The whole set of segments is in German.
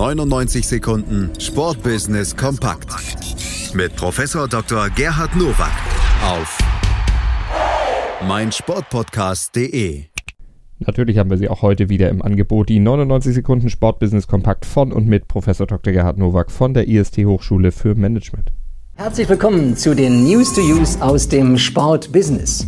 99 Sekunden Sportbusiness kompakt mit Professor Dr. Gerhard Nowak auf meinsportpodcast.de. Natürlich haben wir sie auch heute wieder im Angebot, die 99 Sekunden Sportbusiness kompakt von und mit Professor Dr. Gerhard Nowak von der IST Hochschule für Management. Herzlich willkommen zu den News to Use aus dem Sportbusiness.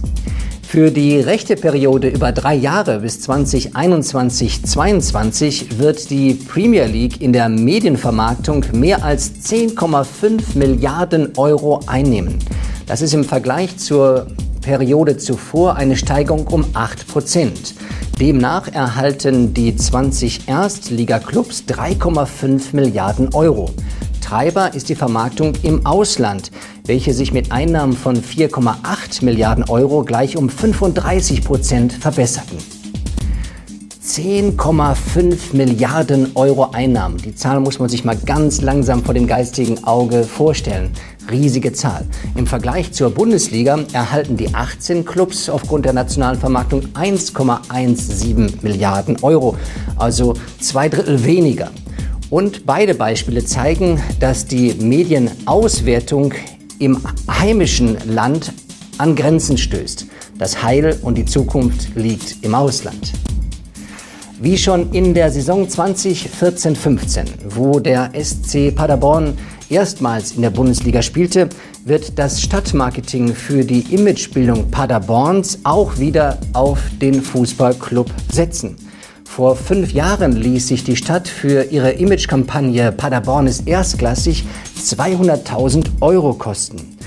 Für die rechte Periode über drei Jahre bis 2021-22 wird die Premier League in der Medienvermarktung mehr als 10,5 Milliarden Euro einnehmen. Das ist im Vergleich zur Periode zuvor eine Steigerung um 8 Prozent. Demnach erhalten die 20 Erstligaklubs 3,5 Milliarden Euro. Treiber ist die Vermarktung im Ausland, welche sich mit Einnahmen von 4,8 Milliarden Euro gleich um 35 Prozent verbesserten. 10,5 Milliarden Euro Einnahmen. Die Zahl muss man sich mal ganz langsam vor dem geistigen Auge vorstellen. Riesige Zahl. Im Vergleich zur Bundesliga erhalten die 18 Clubs aufgrund der nationalen Vermarktung 1,17 Milliarden Euro, also zwei Drittel weniger. Und beide Beispiele zeigen, dass die Medienauswertung im heimischen Land an Grenzen stößt. Das Heil und die Zukunft liegt im Ausland. Wie schon in der Saison 2014-15, wo der SC Paderborn erstmals in der Bundesliga spielte, wird das Stadtmarketing für die Imagebildung Paderborns auch wieder auf den Fußballclub setzen. Vor fünf Jahren ließ sich die Stadt für ihre Imagekampagne Paderborn ist erstklassig 200.000 Euro kosten.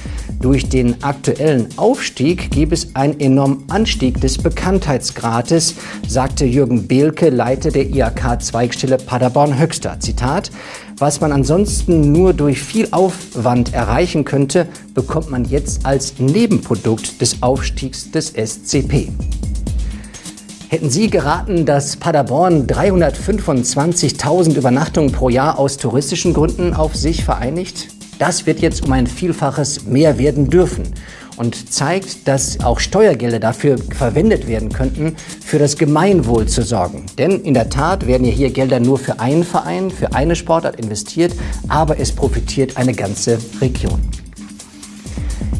Durch den aktuellen Aufstieg gäbe es einen enormen Anstieg des Bekanntheitsgrades, sagte Jürgen Behlke, Leiter der IAK-Zweigstelle Paderborn-Höxter. Zitat, was man ansonsten nur durch viel Aufwand erreichen könnte, bekommt man jetzt als Nebenprodukt des Aufstiegs des SCP. Hätten Sie geraten, dass Paderborn 325.000 Übernachtungen pro Jahr aus touristischen Gründen auf sich vereinigt? Das wird jetzt um ein Vielfaches mehr werden dürfen und zeigt, dass auch Steuergelder dafür verwendet werden könnten, für das Gemeinwohl zu sorgen. Denn in der Tat werden ja hier Gelder nur für einen Verein, für eine Sportart investiert, aber es profitiert eine ganze Region.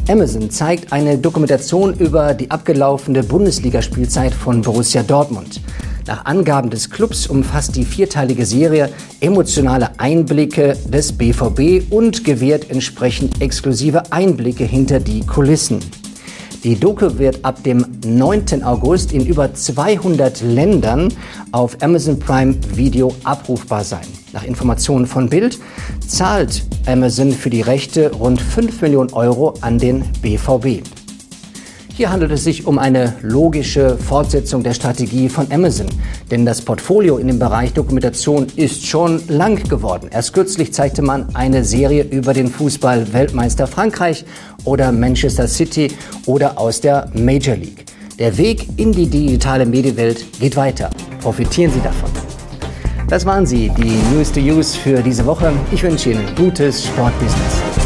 Amazon zeigt eine Dokumentation über die abgelaufene Bundesligaspielzeit von Borussia Dortmund. Nach Angaben des Clubs umfasst die vierteilige Serie emotionale Einblicke des BVB und gewährt entsprechend exklusive Einblicke hinter die Kulissen. Die Doku wird ab dem 9. August in über 200 Ländern auf Amazon Prime Video abrufbar sein. Nach Informationen von Bild zahlt Amazon für die Rechte rund 5 Millionen Euro an den BVB. Hier handelt es sich um eine logische Fortsetzung der Strategie von Amazon, denn das Portfolio in dem Bereich Dokumentation ist schon lang geworden. Erst kürzlich zeigte man eine Serie über den Fußball-Weltmeister Frankreich oder Manchester City oder aus der Major League. Der Weg in die digitale Medienwelt geht weiter. Profitieren Sie davon. Das waren sie, die News to Use für diese Woche. Ich wünsche Ihnen gutes Sportbusiness.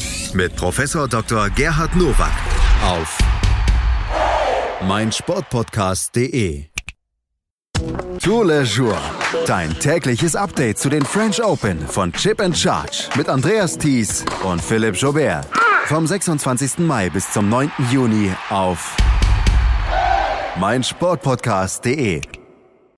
mit Professor Dr. Gerhard Nowak auf meinsportpodcast.de. Tour le Jour, dein tägliches Update zu den French Open von Chip and Charge mit Andreas Thies und Philipp Jobert. Vom 26. Mai bis zum 9. Juni auf meinsportpodcast.de.